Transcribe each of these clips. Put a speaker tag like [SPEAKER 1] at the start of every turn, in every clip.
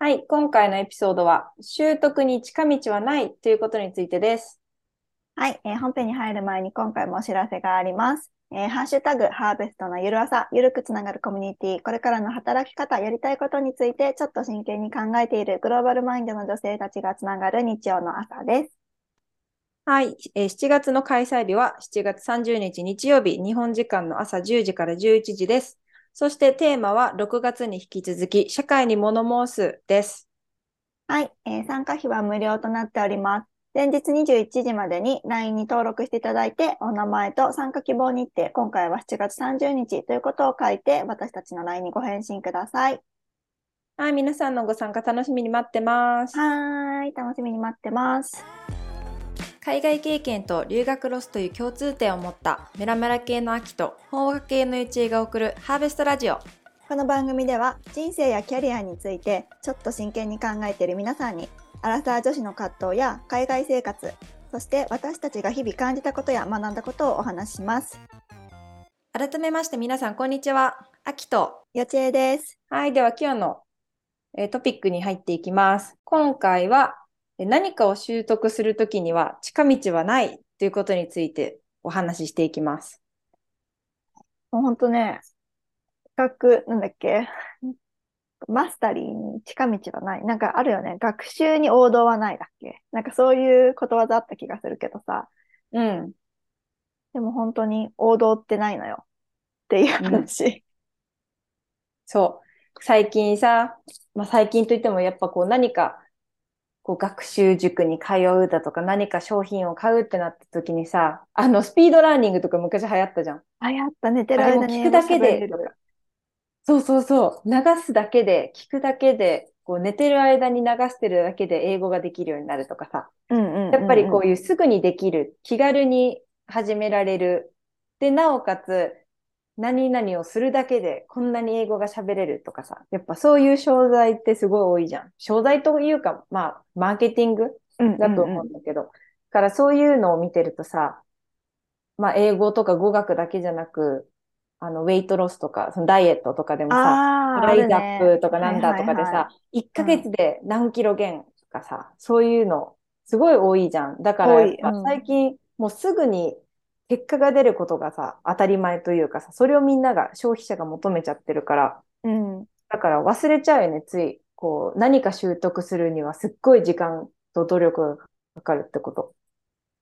[SPEAKER 1] はい、今回のエピソードは、習得に近道はないということについてです。
[SPEAKER 2] はい、えー、本編に入る前に今回もお知らせがあります。えー、ハッシュタグ、ハーベストのゆる朝、ゆるくつながるコミュニティ、これからの働き方、やりたいことについて、ちょっと真剣に考えているグローバルマインドの女性たちがつながる日曜の朝です。
[SPEAKER 1] はい、えー、7月の開催日は7月30日日曜日、日本時間の朝10時から11時です。そしてテーマは6月に引き続き、社会に物申すです。
[SPEAKER 2] はい、えー、参加費は無料となっております。前日21時までに LINE に登録していただいて、お名前と参加希望日程、今回は7月30日ということを書いて、私たちの LINE にご返信ください。
[SPEAKER 1] はい、皆さんのご参加楽しみに待ってます。
[SPEAKER 2] はい、楽しみに待ってます。
[SPEAKER 1] 海外経験と留学ロスという共通点を持ったメラメラ系の秋と法学系のゆちえが送るハーベストラジオ。
[SPEAKER 2] この番組では人生やキャリアについてちょっと真剣に考えている皆さんにアラサー女子の葛藤や海外生活、そして私たちが日々感じたことや学んだことをお話しします。
[SPEAKER 1] 改めまして皆さんこんにちは。秋と
[SPEAKER 2] よちえです。
[SPEAKER 1] はい、では今日の、えトピックに入っていきます。今回は何かを習得するときには近道はないということについてお話ししていきます。
[SPEAKER 2] もうほんとね、学、なんだっけ、マスタリーに近道はない。なんかあるよね。学習に王道はないだっけ？なんかそういうことわざあった気がするけどさ。
[SPEAKER 1] うん。
[SPEAKER 2] でも本当に王道ってないのよ。っていう話。うん、
[SPEAKER 1] そう。最近さ、まあ最近といってもやっぱこう何かこう学習塾に通うだとか何か商品を買うってなった時にさ、あのスピードラーニングとか昔流行ったじゃん。
[SPEAKER 2] 流行った、寝てる間
[SPEAKER 1] に聞くだけでそうそうそう、流すだけで、聞くだけで、こう寝てる間に流してるだけで英語ができるようになるとかさ。やっぱりこういうすぐにできる、気軽に始められる。で、なおかつ、何々をするだけでこんなに英語が喋れるとかさ、やっぱそういう商材ってすごい多いじゃん。商材というか、まあ、マーケティングだと思うん。だけど、うんうんうん、からそういうのを見てるとさ、まあ、英語とか語学だけじゃなく、あの、ウェイトロスとか、そのダイエットとかでもさ、ライズアップとかなんだとかでさ、はいはいはい、1ヶ月で何キロ減とかさ、うん、そういうの、すごい多いじゃん。だから、最近、もうすぐに結果が出ることがさ、当たり前というかさ、それをみんなが、消費者が求めちゃってるから、
[SPEAKER 2] うん。
[SPEAKER 1] だから忘れちゃうよね、つい。こう、何か習得するにはすっごい時間と努力がかかるってこと。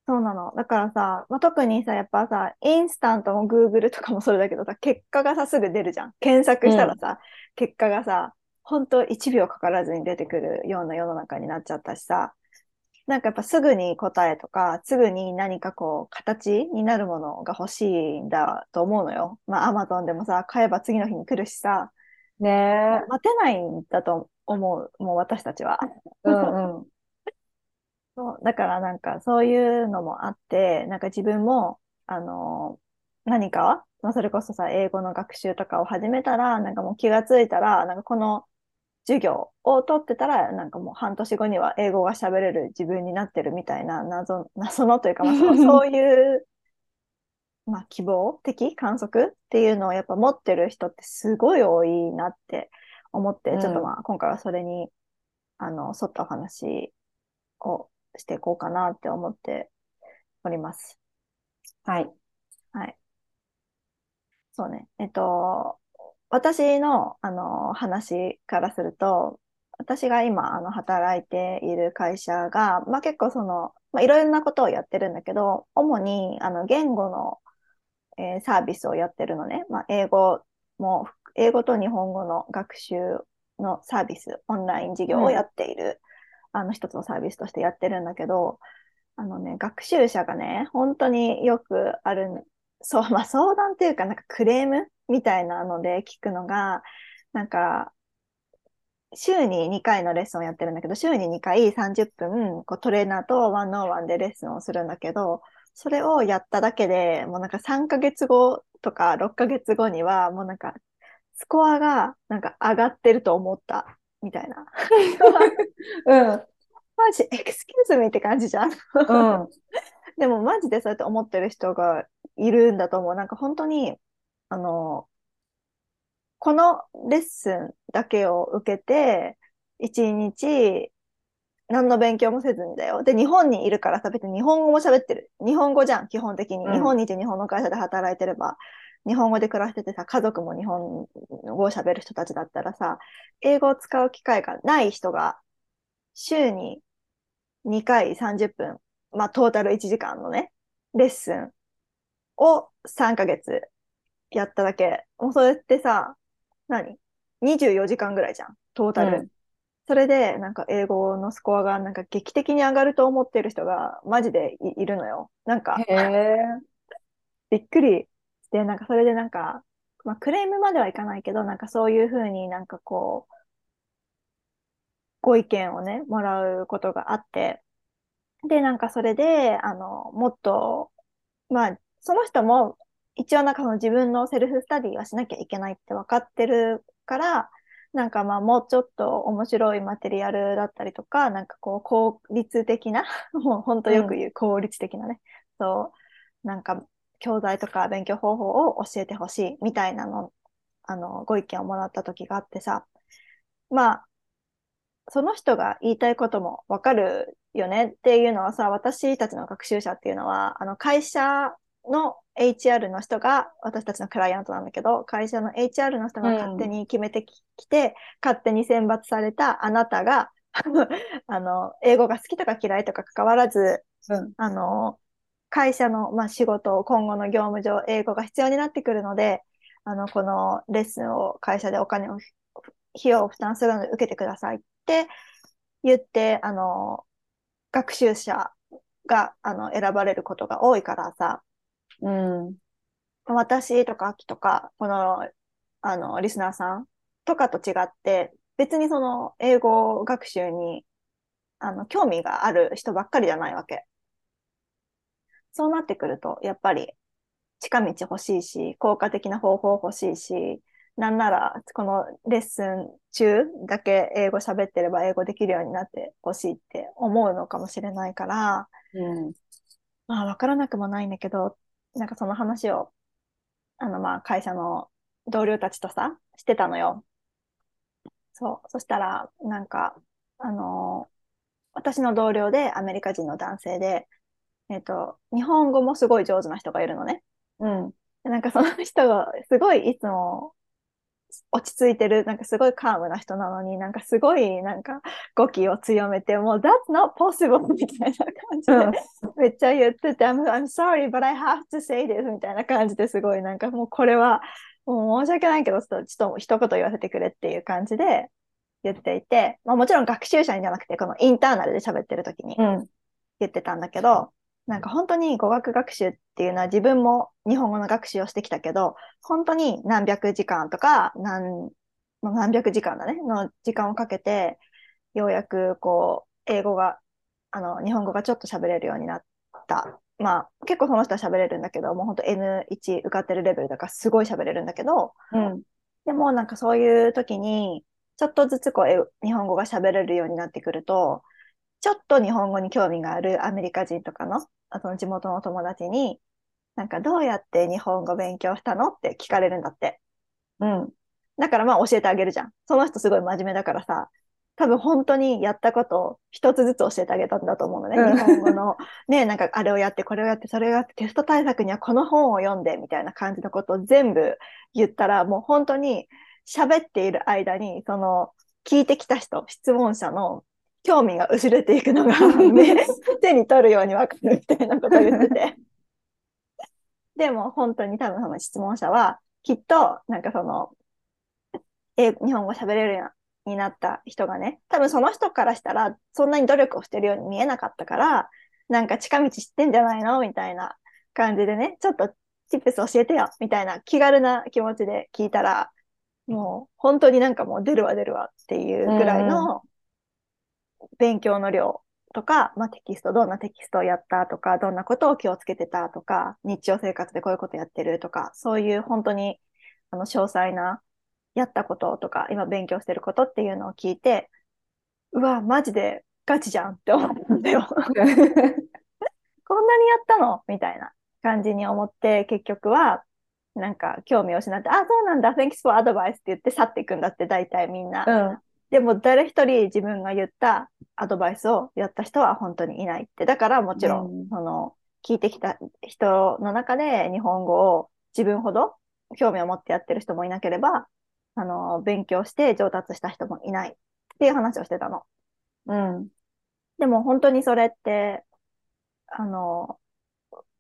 [SPEAKER 2] そうなの。だからさ、まあ、特にさ、やっぱさ、インスタントも Google とかもそれだけどさ、結果がさ、すぐ出るじゃん。検索したらさ、うん、結果がさ、本当1秒かからずに出てくるような世の中になっちゃったしさ、なんかやっぱすぐに答えとか、すぐに何かこう、形になるものが欲しいんだと思うのよ。まあ、アマゾンでもさ、買えば次の日に来るしさ、
[SPEAKER 1] ねえ。
[SPEAKER 2] 待てないんだと思う、もう私たちは。
[SPEAKER 1] うんうん。
[SPEAKER 2] そうだからなんかそういうのもあって、なんか自分も、あの、何か、まあ、それこそさ、英語の学習とかを始めたら、なんかもう気がついたら、なんかこの授業を取ってたら、なんかもう半年後には英語が喋れる自分になってるみたいな謎、謎のというか、まあ、そ そういう、まあ、希望的観測っていうのをやっぱ持ってる人ってすごい多いなって思って、うん、ちょっとまあ今回はそれに、あの、沿ったお話をしていこうかなって思っております。
[SPEAKER 1] はい。
[SPEAKER 2] はい。そうね。えっと、私の、あの、話からすると、私が今、あの、働いている会社が、まあ、結構その、まあ、いろいろなことをやってるんだけど、主に、あの、言語の、えー、サービスをやってるのね。まあ、英語も、英語と日本語の学習のサービス、オンライン授業をやっている、うん、あの、一つのサービスとしてやってるんだけど、あのね、学習者がね、本当によくある、そう、まあ、相談っていうか、なんかクレームみたいなので聞くのが、なんか、週に2回のレッスンをやってるんだけど、週に2回30分、こうトレーナーとワンオンワンでレッスンをするんだけど、それをやっただけでもうなんか3ヶ月後とか6ヶ月後には、もうなんか、スコアがなんか上がってると思ったみたいな。
[SPEAKER 1] うん。
[SPEAKER 2] マジ、エクスキューズミって感じじゃん。
[SPEAKER 1] うん。
[SPEAKER 2] でもマジでそうやって思ってる人がいるんだと思う。なんか本当に、あの、このレッスンだけを受けて、一日、何の勉強もせずにだよ。で、日本にいるからさ、別に日本語も喋ってる。日本語じゃん、基本的に。日本にいて日本の会社で働いてれば、日本語で暮らしててさ、家族も日本語を喋る人たちだったらさ、英語を使う機会がない人が、週に2回30分、まあトータル1時間のね、レッスンを3ヶ月やっただけ。もうそれってさ、何 ?24 時間ぐらいじゃん、トータル。うん、それで、なんか英語のスコアがなんか劇的に上がると思ってる人がマジでいるのよ。なんか、びっくりして、なんかそれでなんか、まあクレームまではいかないけど、なんかそういうふうになんかこう、ご意見をね、もらうことがあって、で、なんかそれで、あの、もっと、まあ、その人も一応なんかその自分のセルフスタディはしなきゃいけないって分かってるから、なんかまあもうちょっと面白いマテリアルだったりとか、なんかこう効率的な、もう本当よく言う効率的なね、うん、そう、なんか教材とか勉強方法を教えてほしいみたいなの、あの、ご意見をもらった時があってさ、まあ、その人が言いたいこともわかるよねっていうのはさ、私たちの学習者っていうのは、あの会社の HR の人が私たちのクライアントなんだけど、会社の HR の人が勝手に決めてきて、うん、勝手に選抜されたあなたが あの、英語が好きとか嫌いとか関わらず、うん、あの、会社の、まあ、仕事、今後の業務上、英語が必要になってくるので、あの、このレッスンを会社でお金を、費用を負担するので受けてくださいって言って、あの、学習者が、あの、選ばれることが多いからさ、うん。私とか秋とか、この、あの、リスナーさんとかと違って、別にその、英語学習に、あの、興味がある人ばっかりじゃないわけ。そうなってくると、やっぱり、近道欲しいし、効果的な方法欲しいし、なんなら、このレッスン中だけ英語喋ってれば英語できるようになってほしいって思うのかもしれないから、うん、まあ、わからなくもないんだけど、なんかその話を、あの、まあ、会社の同僚たちとさ、してたのよ。そう。そしたら、なんか、あの私の同僚でアメリカ人の男性で、えっ、ー、と、日本語もすごい上手な人がいるのね。うん。なんかその人がすごいいつも落ち着いてる、なんかすごいカームな人なのに、なんかすごいなんか語気を強めて、もう That's not possible みたいな感じで、めっちゃ言ってて、I'm, I'm sorry, but I have to say this みたいな感じですごいなんかもうこれはもう申し訳ないけど、ちょっと一言言わせてくれっていう感じで言っていて、まあもちろん学習者じゃなくて、このインターナルで喋ってる時に言ってたんだけど、なんか本当に語学学習っていうのは自分も日本語の学習をしてきたけど、本当に何百時間とか何、何百時間だね、の時間をかけて、ようやくこう、英語が、あの、日本語がちょっと喋れるようになった。まあ、結構その人は喋れるんだけど、もう本当 N1 受かってるレベルだからすごい喋れるんだけど、うん、でもなんかそういう時に、ちょっとずつこう、日本語が喋れるようになってくると、ちょっと日本語に興味があるアメリカ人とかの、その地元の友達に、なんかどうやって日本語勉強したのって聞かれるんだって。うん。だからまあ教えてあげるじゃん。その人すごい真面目だからさ、多分本当にやったことを一つずつ教えてあげたんだと思うのね。日本語の、ね、なんかあれをやって、これをやって、それをやって、テスト対策にはこの本を読んで、みたいな感じのことを全部言ったら、もう本当に喋っている間に、その、聞いてきた人、質問者の興味が薄れていくのが、ね、手に取るようにわかるみたいなことを言ってて。でも本当に多分その質問者は、きっと、なんかその、え、日本語喋れるようになった人がね、多分その人からしたら、そんなに努力をしてるように見えなかったから、なんか近道知ってんじゃないのみたいな感じでね、ちょっとチップス教えてよみたいな気軽な気持ちで聞いたら、もう本当になんかもう出るわ出るわっていうぐらいの勉強の量とか、まあ、テキスト、どんなテキストをやったとか、どんなことを気をつけてたとか、日常生活でこういうことやってるとか、そういう本当にあの詳細なやったこととか、今勉強してることっていうのを聞いて、うわ、マジでガチじゃんって思ったんだよ。こんなにやったの？みたいな感じに思って、結局は、なんか興味を失って、あ、そうなんだ、Thanks for advice って言って去っていくんだって、大体みんな。でも誰一人自分が言ったアドバイスをやった人は本当にいないって。だからもちろん、うん、その、聞いてきた人の中で日本語を自分ほど興味を持ってやってる人もいなければ、あの、勉強して上達した人もいないっていう話をしてたの。
[SPEAKER 1] うん。
[SPEAKER 2] でも本当にそれって、あの、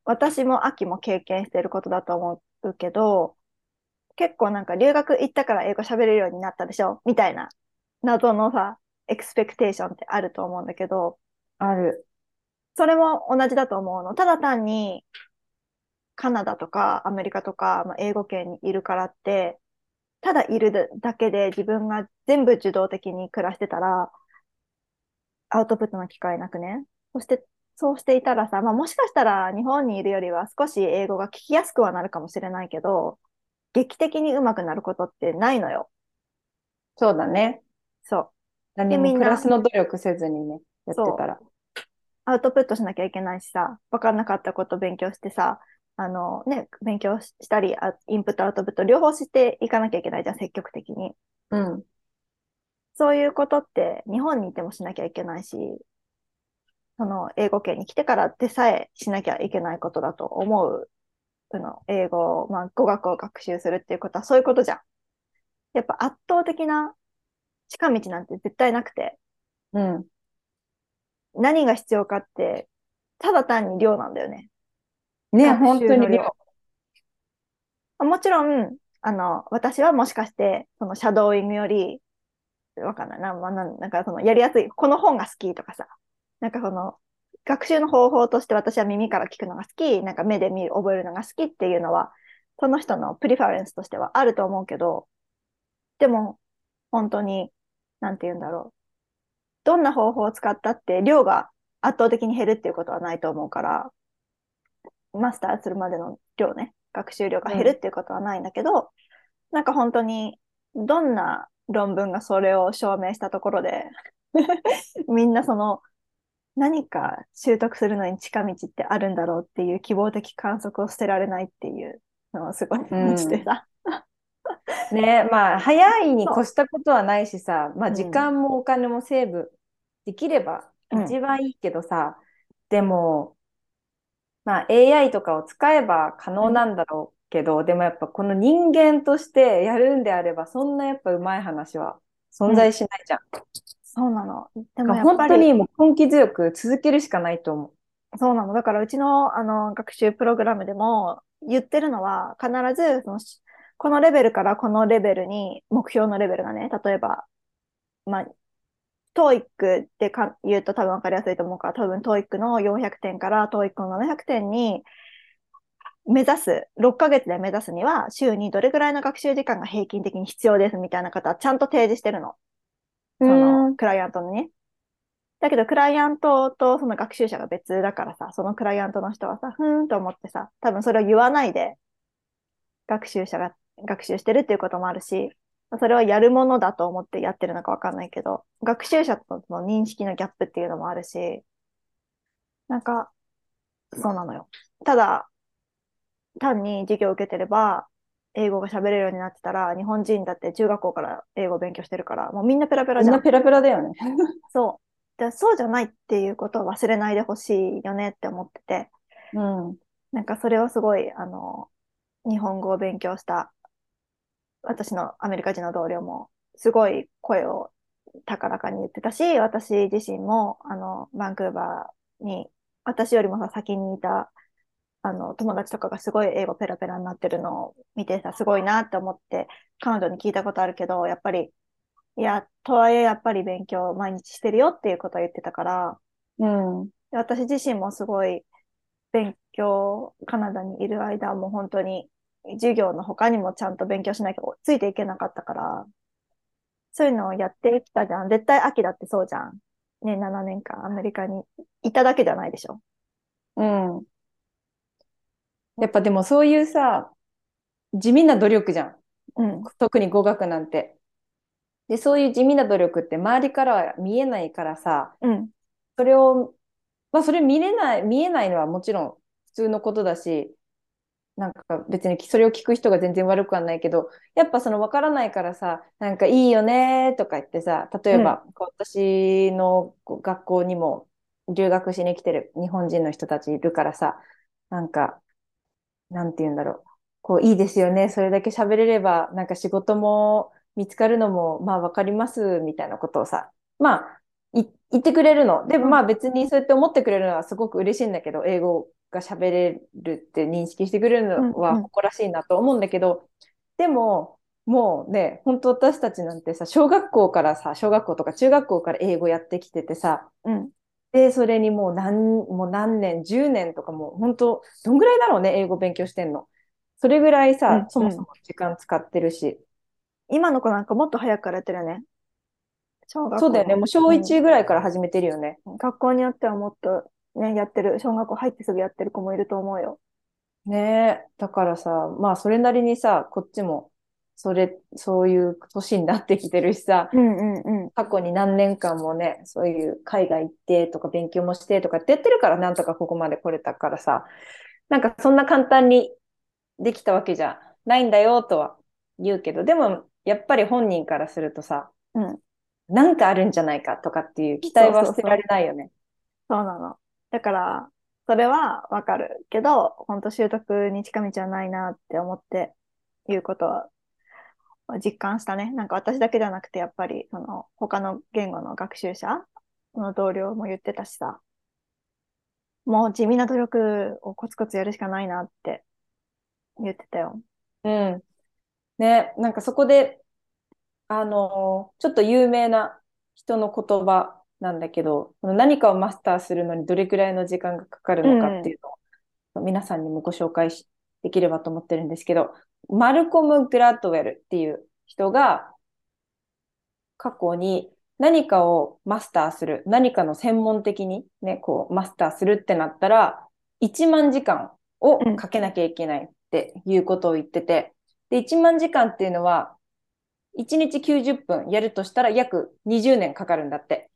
[SPEAKER 2] 私も秋も経験していることだと思うけど、結構なんか留学行ったから英語喋れるようになったでしょ？みたいな謎のさ、エクスペクテーションってあると思うんだけど、
[SPEAKER 1] ある。
[SPEAKER 2] それも同じだと思うの。ただ単にカナダとかアメリカとか、まあ、英語圏にいるからって、ただいるだけで自分が全部受動的に暮らしてたら、アウトプットの機会なくね。そして、そうしていたらさ、まあもしかしたら日本にいるよりは少し英語が聞きやすくはなるかもしれないけど、劇的に上手くなることってないのよ。
[SPEAKER 1] そうだね。
[SPEAKER 2] そう。
[SPEAKER 1] 何もプラスの努力せずにね、やってたら。
[SPEAKER 2] アウトプットしなきゃいけないしさ、わかんなかったこと勉強してさ、あのね、勉強したり、インプット、アウトプット、両方していかなきゃいけないじゃん、積極的に。
[SPEAKER 1] うん。
[SPEAKER 2] そういうことって日本にいてもしなきゃいけないし、その英語圏に来てからでさえしなきゃいけないことだと思う。その英語、まあ語学を学習するっていうことはそういうことじゃん。やっぱ圧倒的な近道なんて絶対なくて。
[SPEAKER 1] うん。
[SPEAKER 2] 何が必要かって、ただ単に量なんだよね。
[SPEAKER 1] ね、本当に量。
[SPEAKER 2] もちろん、あの、私はもしかして、そのシャドーイングより、わかんないな、まあ、なんかそのやりやすい、この本が好きとかさ、なんかその、学習の方法として私は耳から聞くのが好き、なんか目で見る、覚えるのが好きっていうのは、その人のプリファレンスとしてはあると思うけど、でも、本当に、なんて言うんだろう。どんな方法を使ったって量が圧倒的に減るっていうことはないと思うから、マスターするまでの量ね、学習量が減るっていうことはないんだけど、うん、なんか本当に、どんな論文がそれを証明したところで みんなその、何か習得するのに近道ってあるんだろうっていう希望的観測を捨てられないっていうのをすごい感じてさ。
[SPEAKER 1] うん、ねまあ早いに越したことはないしさ、まあ時間もお金もセーブできれば一番いいけどさ、うん、でも、まあ AI とかを使えば可能なんだろうけど、でもやっぱこの人間としてやるんであれば、そんなやっぱうまい話は存在しないじゃん。うん、
[SPEAKER 2] そうなの。
[SPEAKER 1] でも本当にもう根気強く続けるしかないと思
[SPEAKER 2] う。そうなの。だからうちのあの学習プログラムでも言ってるのは必ずそのこのレベルからこのレベルに目標のレベルがね、例えば、まあ、トーイックってか言うと多分分かりやすいと思うから、多分トーイックの400点からトーイックの700点に目指す、6ヶ月で目指すには、週にどれぐらいの学習時間が平均的に必要ですみたいな方はちゃんと提示してるの。その、クライアントのね。だけど、クライアントとその学習者が別だからさ、そのクライアントの人はさ、ふーんと思ってさ、多分それを言わないで、学習者が学習してるっていうこともあるし、それはやるものだと思ってやってるのかわかんないけど、学習者との認識のギャップっていうのもあるし、なんか、そうなのよ。ただ、単に授業を受けてれば、英語が喋れるようになってたら、日本人だって中学校から英語を勉強してるから、もうみんなペラペラじゃん。
[SPEAKER 1] みんなペラペラだよね。
[SPEAKER 2] そう。でそうじゃないっていうことを忘れないでほしいよねって思ってて、
[SPEAKER 1] うん。
[SPEAKER 2] なんかそれをすごい、あの、日本語を勉強した私のアメリカ人の同僚もすごい声を高らかに言ってたし、私自身も、あの、バンクーバーに、私よりもさ、先にいた、あの、友達とかがすごい英語ペラペラになってるのを見てさ、すごいなって思って、彼女に聞いたことあるけど、やっぱり、いや、とはいえやっぱり勉強毎日してるよっていうことを言ってたから、
[SPEAKER 1] うん。
[SPEAKER 2] 私自身もすごい勉強、カナダにいる間も本当に授業の他にもちゃんと勉強しなきゃついていけなかったから、そういうのをやってきたじゃん。絶対秋だってそうじゃん。ね、7年間アメリカにいただけじゃないでしょ。
[SPEAKER 1] うん。やっぱでもそういうさ、地味な努力じゃん。
[SPEAKER 2] うん、
[SPEAKER 1] 特に語学なんて。で、そういう地味な努力って周りからは見えないからさ、
[SPEAKER 2] うん、
[SPEAKER 1] それを、まあそれ見れない、見えないのはもちろん普通のことだし、なんか別にそれを聞く人が全然悪くはないけど、やっぱその分からないからさ、なんかいいよねとか言ってさ、例えば、うん、私の学校にも留学しに来てる日本人の人たちいるからさ、なんか、なんて言うんだろう。こう、いいですよね。それだけ喋れれば、なんか仕事も見つかるのも、まあ分かります、みたいなことをさ、まあ、言ってくれるの。でもまあ別にそうやって思ってくれるのはすごく嬉しいんだけど、英語が喋れるって認識してくれるのは誇らしいなと思うんだけど、うんうん、でも、もうね、本当私たちなんてさ、小学校からさ、小学校とか中学校から英語やってきててさ、うん、で、それにもう何、もう何年、10年とかもう本当、どんぐらいだろうね、英語勉強してんの。それぐらいさ、うんうん、そもそも時間使ってるし。
[SPEAKER 2] 今の子なんかもっと早くからやってるよね。
[SPEAKER 1] 小学校。そうだよね。もう小1ぐらいから始めてるよね。
[SPEAKER 2] うん、学校によってはもっとね、やってる、小学校入ってすぐやってる子もいると思うよ。
[SPEAKER 1] ねえ。だからさ、まあそれなりにさ、こっちも、それ、そういう年になってきてるしさ、
[SPEAKER 2] うんうんうん、
[SPEAKER 1] 過去に何年間もね、そういう海外行ってとか勉強もしてとかってやってるからなんとかここまで来れたからさ、なんかそんな簡単にできたわけじゃないんだよとは言うけど、でもやっぱり本人からするとさ、
[SPEAKER 2] うん、
[SPEAKER 1] なんかあるんじゃないかとかっていう期待は捨てられないよね。
[SPEAKER 2] そうなの。だから、それはわかるけど、本当習得に近道はないなって思っていうことは実感したね。なんか私だけじゃなくて、やっぱりその他の言語の学習者の同僚も言ってたしさ、もう地味な努力をコツコツやるしかないなって言ってたよ。
[SPEAKER 1] うん。ね、なんかそこで、あの、ちょっと有名な人の言葉なんだけど、何かをマスターするのにどれくらいの時間がかかるのかっていうのを、うん、皆さんにもご紹介しできればと思ってるんですけど、マルコム・グラッドウェルっていう人が過去に何かをマスターする、何かの専門的にね、こうマスターするってなったら、1万時間をかけなきゃいけないっていうことを言ってて、で、1万時間っていうのは、1日90分やるとしたら約20年かかるんだって。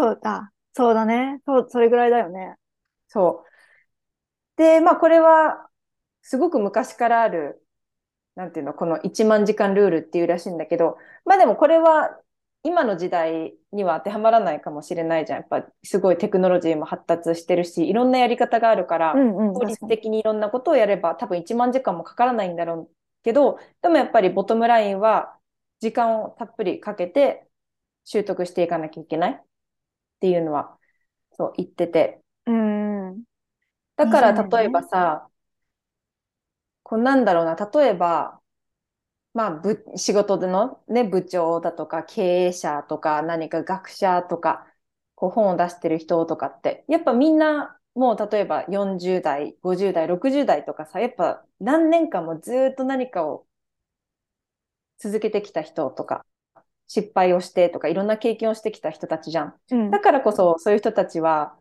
[SPEAKER 2] そうだ、そうだね。そう、それぐらいだよね。
[SPEAKER 1] そう。で、まあこれは、すごく昔からある、なんていうの、この1万時間ルールっていうらしいんだけど、まあでもこれは今の時代には当てはまらないかもしれないじゃん。やっぱすごいテクノロジーも発達してるし、いろんなやり方があるから、効率的にいろんなことをやれば多分1万時間もかからないんだろうけど、でもやっぱりボトムラインは時間をたっぷりかけて習得していかなきゃいけない。っていうのは、そう言ってて。
[SPEAKER 2] うん。
[SPEAKER 1] だから例えばさ、こうなんだろうな、例えば、まあ、ぶ、仕事でのね、部長だとか経営者とか何か学者とか、こう本を出してる人とかって、やっぱみんなもう例えば40代、50代、60代とかさ、やっぱ何年間もずっと何かを続けてきた人とか失敗をしてとかいろんな経験をしてきた人たちじゃん。うん、だからこそそういう人たちは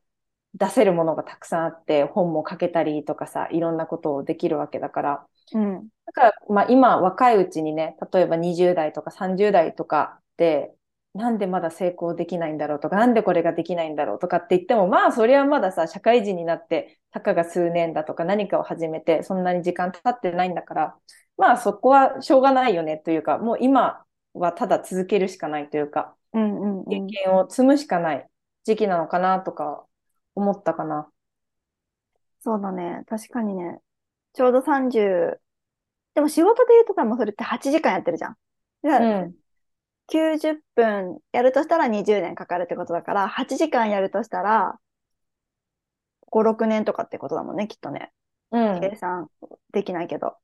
[SPEAKER 1] 出せるものがたくさんあって本も書けたりとかさいろんなことをできるわけだから。
[SPEAKER 2] うん、
[SPEAKER 1] だから、まあ、今若いうちにね例えば20代とか30代とかでなんでまだ成功できないんだろうとかなんでこれができないんだろうとかって言ってもまあそれはまださ社会人になってたかが数年だとか何かを始めてそんなに時間経ってないんだからまあそこはしょうがないよねというかもう今はただ続けるしかないというか、
[SPEAKER 2] うんうんうん、経
[SPEAKER 1] 験を積むしかない時期なのかなとか思ったかな。
[SPEAKER 2] そうだね。確かにね。ちょうど30、でも仕事で言うとかもそれって8時間やってるじゃん。うん、90分やるとしたら20年かかるってことだから、8時間やるとしたら、5、6年とかってことだもんね、きっとね。
[SPEAKER 1] うん、
[SPEAKER 2] 計算できないけど。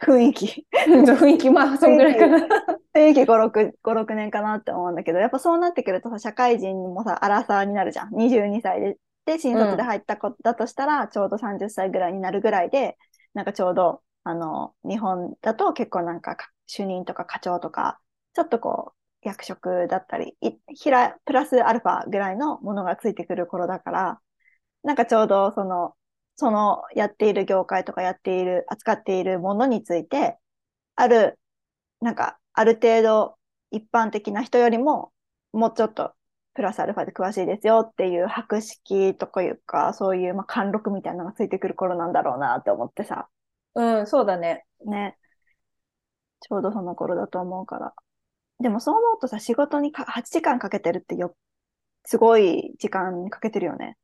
[SPEAKER 2] 雰囲気。
[SPEAKER 1] 雰囲気、まあ、そんぐらいかな。
[SPEAKER 2] 雰囲気5、6、5、6年かなって思うんだけど、やっぱそうなってくるとさ、社会人もさ、アラサーになるじゃん。22歳で、で、新卒で入った子だとしたら、うん、ちょうど30歳ぐらいになるぐらいで、なんかちょうど、あの、日本だと結構なんか、主任とか課長とか、ちょっとこう、役職だったり、ひら、プラスアルファぐらいのものがついてくる頃だから、なんかちょうどその、そのやっている業界とかやっている、扱っているものについて、ある、なんか、ある程度一般的な人よりも、もうちょっとプラスアルファで詳しいですよっていう博識とかいうか、そういう、まあ、貫禄みたいなのがついてくる頃なんだろうなって思ってさ。
[SPEAKER 1] うん、そうだね。
[SPEAKER 2] ね。ちょうどその頃だと思うから。でもそう思うとさ、仕事にか8時間かけてるってよ、すごい時間かけてるよね。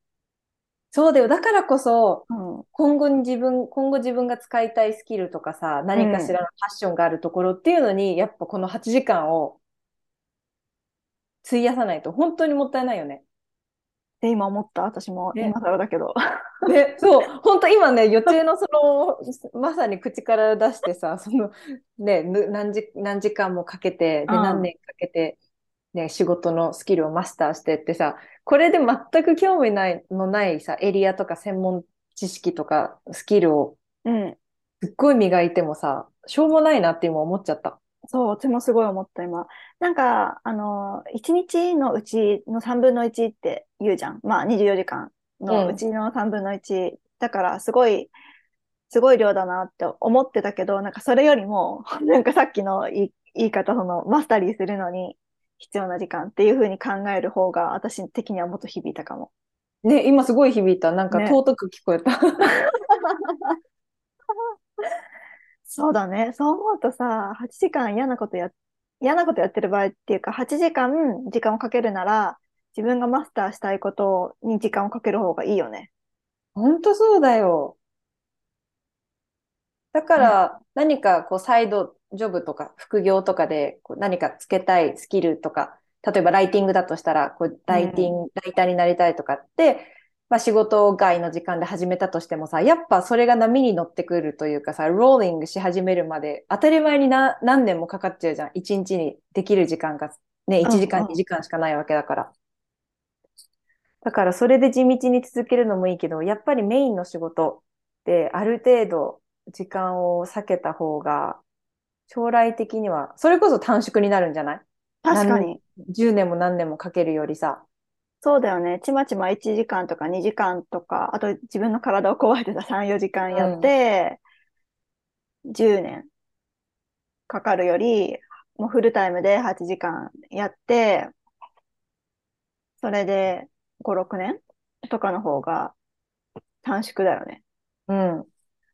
[SPEAKER 1] そうだよ。だからこそ、
[SPEAKER 2] うん。
[SPEAKER 1] 今後に自分、今後自分が使いたいスキルとかさ、何かしらのパッションがあるところっていうのに、やっぱこの8時間を費やさないと本当にもったいないよね。
[SPEAKER 2] で、今思った私も、
[SPEAKER 1] ね
[SPEAKER 2] 今更だけど。
[SPEAKER 1] ね、そう、本当今ね、予定のその、まさに口から出してさ、その、ね、ぬ何時、何時間もかけて、で、
[SPEAKER 2] うん
[SPEAKER 1] 何年かけて、ね、仕事のスキルをマスターしてってさ、これで全く興味ないのないさ、エリアとか専門知識とかスキルを
[SPEAKER 2] うん。
[SPEAKER 1] すっごい磨いてもさ、しょうもないなって今思っちゃった。
[SPEAKER 2] そう、私もすごい思った、今。なんか、あの、1日のうちの3分の1って言うじゃん。まあ、24時間のうちの3分の1。だから、すごい、すごい量だなって思ってたけど、なんかそれよりも、なんかさっきの言い言い方、その、マスタリーするのに必要な時間っていう風に考える方が、私的にはもっと響いたかも。
[SPEAKER 1] ね、今すごい響いた。なんか
[SPEAKER 2] ね
[SPEAKER 1] 尊く聞こえた。
[SPEAKER 2] そうだね。そう思うとさ、8時間嫌なことや、嫌なことやってる場合っていうか、8時間時間をかけるなら、自分がマスターしたいことに時間をかける方がいいよね。
[SPEAKER 1] 本当そうだよ。だから、何かこうサイドジョブとか副業とかでこう何かつけたいスキルとか、例えばライティングだとしたら、こうライティング、ライターになりたいとかって、まあ仕事外の時間で始めたとしてもさ、やっぱそれが波に乗ってくるというかさ、ローリングし始めるまで当たり前にな何年もかかっちゃうじゃん。1日にできる時間がね、1時間、
[SPEAKER 2] うんうん
[SPEAKER 1] 2時間しかないわけだから。だからそれで地道に続けるのもいいけど、やっぱりメインの仕事である程度時間を避けた方が、将来的には、それこそ短縮になるんじゃない？
[SPEAKER 2] 確かに。
[SPEAKER 1] ?10 年も何年もかけるよりさ。
[SPEAKER 2] そうだよね。ちまちま1時間とか2時間とか、あと自分の体を壊れてた3、4時間やって、10年かかるより、もうフルタイムで8時間やって、それで5、6年とかの方が短縮だよね。
[SPEAKER 1] うん。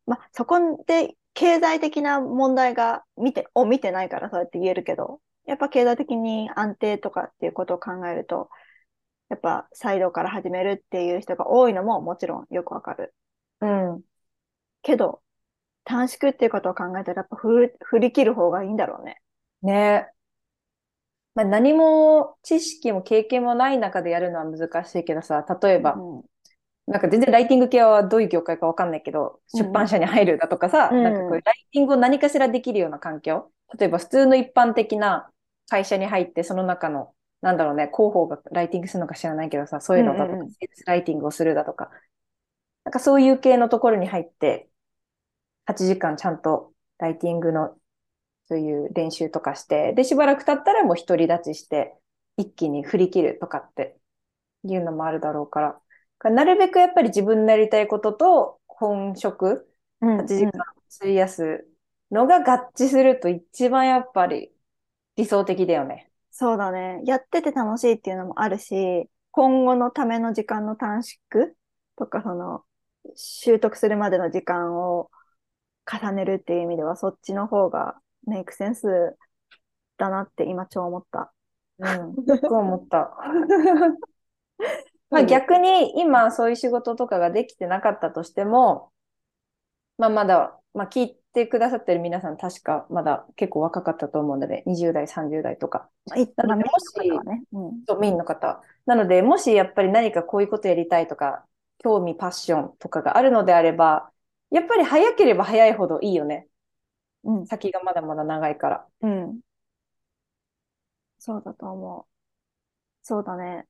[SPEAKER 2] まあ、そこで経済的な問題が見て、を見てないからそうやって言えるけど、やっぱ経済的に安定とかっていうことを考えると、やっぱサイドから始めるっていう人が多いのももちろんよくわかる。
[SPEAKER 1] うん。
[SPEAKER 2] けど、短縮っていうことを考えたらやっぱ振り振り切る方がいいんだろうね。
[SPEAKER 1] ねまあ、何も知識も経験もない中でやるのは難しいけどさ、例えば、
[SPEAKER 2] うん
[SPEAKER 1] なんか全然ライティング系はどういう業界かわかんないけど、
[SPEAKER 2] うん
[SPEAKER 1] 出版社に入るだとかさ、
[SPEAKER 2] うん。
[SPEAKER 1] なんかこうライティングを何かしらできるような環境、例えば普通の一般的な会社に入って、その中の、なんだろうね、広報がライティングするのか知らないけどさ、そういうのだとか、
[SPEAKER 2] うんうん
[SPEAKER 1] ライティングをするだとか、なんかそういう系のところに入って、8時間ちゃんとライティングのそういう練習とかして、で、しばらく経ったらもう独り立ちして、一気に振り切るとかっていうのもあるだろうから、なるべくやっぱり自分のやりたいことと本職、
[SPEAKER 2] うん
[SPEAKER 1] 8時間費やすのが合致すると一番やっぱり理想的だよね。
[SPEAKER 2] そうだね。やってて楽しいっていうのもあるし、今後のための時間の短縮とか、その、習得するまでの時間を重ねるっていう意味では、そっちの方がメイクセンスだなって今超思った。
[SPEAKER 1] うん。そう思った。まあ逆に今そういう仕事とかができてなかったとしても、まあまだ、まあ聞いてくださってる皆さん確かまだ結構若かったと思うので、20代、30代とか、
[SPEAKER 2] まあ、い
[SPEAKER 1] なので
[SPEAKER 2] まあメインの方はね。うん。
[SPEAKER 1] そうメインの方。なので、もしやっぱり何かこういうことやりたいとか、興味、パッションとかがあるのであれば、やっぱり早ければ早いほどいいよね。
[SPEAKER 2] うん。
[SPEAKER 1] 先がまだまだ長いから。
[SPEAKER 2] うん。そうだと思う。そうだね。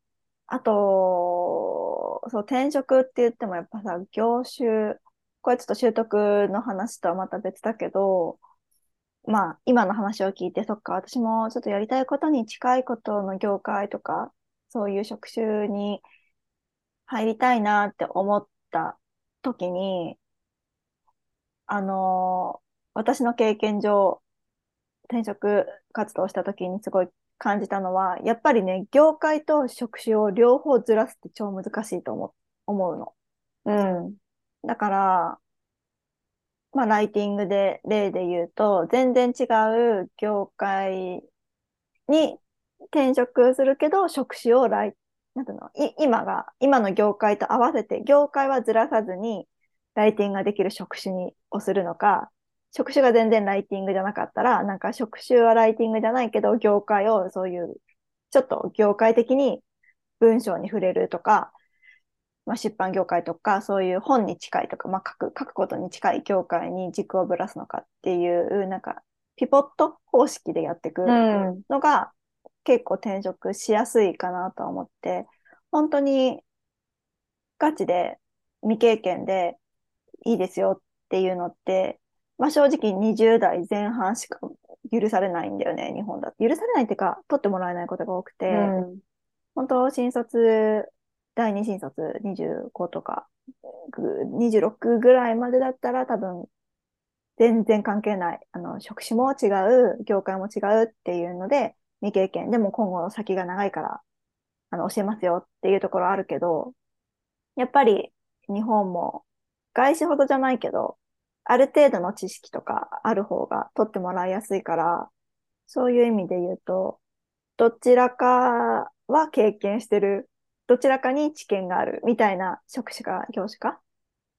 [SPEAKER 2] あと、そう、転職って言ってもやっぱさ、業種、これちょっと習得の話とはまた別だけど、まあ、今の話を聞いて、そっか、私もちょっとやりたいことに近いことの業界とか、そういう職種に入りたいなって思った時に、あの、私の経験上、転職活動した時にすごい感じたのは、やっぱりね、業界と職種を両方ずらすって超難しいと思思うの。
[SPEAKER 1] うん。
[SPEAKER 2] だから、まあ、ライティングで例で言うと、全然違う業界に転職するけど、職種をライ、なんていうの、い今が、今の業界と合わせて、業界はずらさずに、ライティングができる職種にをするのか、職種が全然ライティングじゃなかったら、なんか職種はライティングじゃないけど、業界をそういう、ちょっと業界的に文章に触れるとか、まあ、出版業界とか、そういう本に近いとか、まあ、書く、書くことに近い業界に軸をぶらすのかっていう、なんか、ピポット方式でやっていくのが、結構転職しやすいかなと思って、本当にガチで未経験でいいですよっていうのって、まあ正直20代前半しか許されないんだよね、日本だと。許されないっていうか、取ってもらえないことが多くて、うん、本当新卒、第二新卒25とか、26ぐらいまでだったら多分全然関係ない。あの、職種も違う、業界も違うっていうので、未経験でも今後の先が長いから、あの、教えますよっていうところあるけど、やっぱり日本も外資ほどじゃないけど、ある程度の知識とかある方が取ってもらいやすいから、そういう意味で言うと、どちらかは経験してる、どちらかに知見があるみたいな職種か業種か、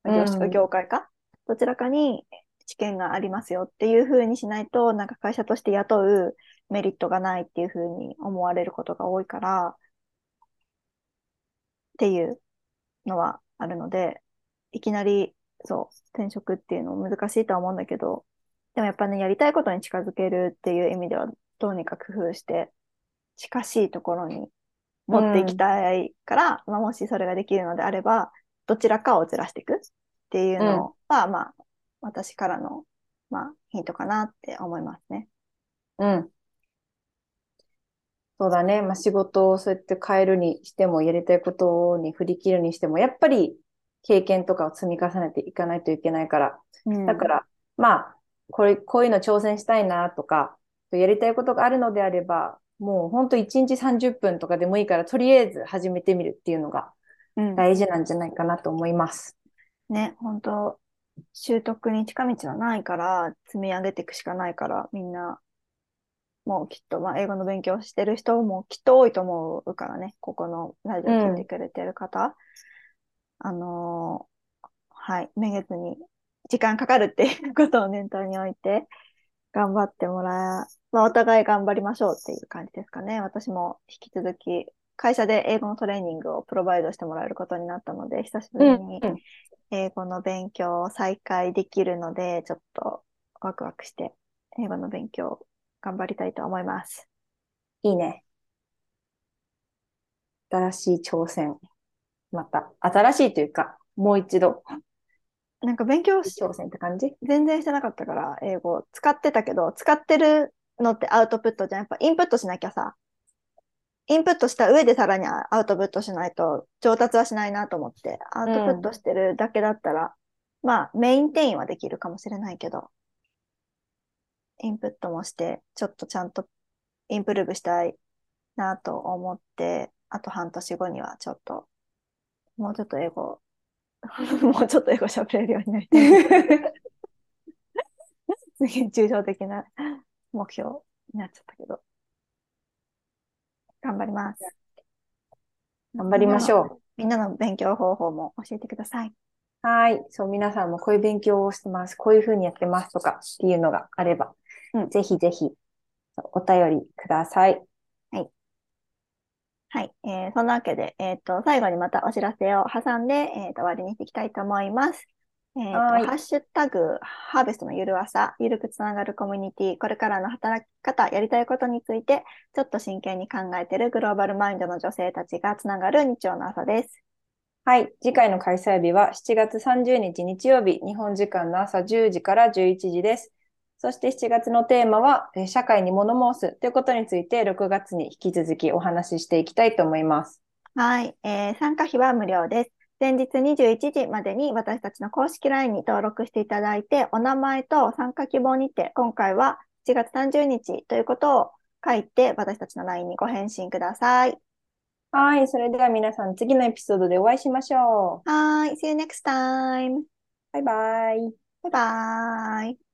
[SPEAKER 2] 業種か業界か、うん、どちらかに知見がありますよっていうふうにしないと、なんか会社として雇うメリットがないっていうふうに思われることが多いから、っていうのはあるので、いきなり、そう、転職っていうの難しいとは思うんだけど、でもやっぱね、やりたいことに近づけるっていう意味では、どうにか工夫して、近しいところに持っていきたいから、うん、まあ、もしそれができるのであれば、どちらかをずらしていくっていうのは、うん、まあ、私からの、まあ、ヒントかなって思いますね。
[SPEAKER 1] うん。そうだね。まあ、仕事をそうやって変えるにしても、やりたいことに振り切るにしても、やっぱり経験とかを積み重ねていかないといけないから。うん、だから、まあ、これ、こういうの挑戦したいなとか、やりたいことがあるのであれば、もう本当1日30分とかでもいいから、とりあえず始めてみるっていうのが大事なんじゃないかなと思います。
[SPEAKER 2] うん、ね、本当習得に近道はないから、積み上げていくしかないから、みんなもうきっと、まあ、英語の勉強してる人もきっと多いと思うからね、ここのラジオ聞いてくれてる方。うん、あのー、はい、めげずに時間かかるっていうことを念頭に置いて、頑張ってもらえ、まあ、お互い頑張りましょうっていう感じですかね。私も引き続き、会社で英語のトレーニングをプロバイドしてもらえることになったので、久しぶりに英語の勉強を再開できるので、ちょっとワクワクして英語の勉強頑張りたいと思います。
[SPEAKER 1] いいね。新しい挑戦。また、新しいというか、もう一度。
[SPEAKER 2] なんか勉強
[SPEAKER 1] し、挑戦って感じ？
[SPEAKER 2] 全然してなかったから、英語。使ってたけど、使ってるのってアウトプットじゃん。やっぱインプットしなきゃさ、インプットした上でさらにアウトプットしないと上達はしないなと思って、アウトプットしてるだけだったら、うん、まあメイン転移はできるかもしれないけど、インプットもして、ちょっとちゃんとインプルーブしたいなと思って、あと半年後にはちょっと、もうちょっと英語、もうちょっと英語喋れるようになりたい。次、抽象的な目標になっちゃったけど。頑張ります。
[SPEAKER 1] 頑張りましょう。
[SPEAKER 2] みんなの勉強方法も教えてください。
[SPEAKER 1] はい。そう、皆さんもこういう勉強をしてます。こういうふうにやってますとかっていうのがあれば、うん、ぜひぜひお便りください。
[SPEAKER 2] はい。はい。えー、そんなわけで、えっ、ー、と、最後にまたお知らせを挟んで、えっ、ー、と、終わりにしていきたいと思います。えっ、ー、と、ハッシュタグ、ハーベストのゆる朝、ゆるくつながるコミュニティ、これからの働き方、やりたいことについて、ちょっと真剣に考えているグローバルマインドの女性たちがつながる日曜の朝です。
[SPEAKER 1] はい。次回の開催日は7月30日日曜日、日本時間の朝10時から11時です。そして7月のテーマは、社会に物申すということについて6月に引き続きお話ししていきたいと思います。
[SPEAKER 2] はい。えー、参加費は無料です。前日21時までに私たちの公式 LINE に登録していただいて、お名前と参加希望にて、今回は7月30日ということを書いて、私たちの LINE にご返信ください。
[SPEAKER 1] はい。それでは皆さん、次のエピソードでお会いしましょ
[SPEAKER 2] う。はい。See you next time.
[SPEAKER 1] バイバイ。
[SPEAKER 2] バイバイ。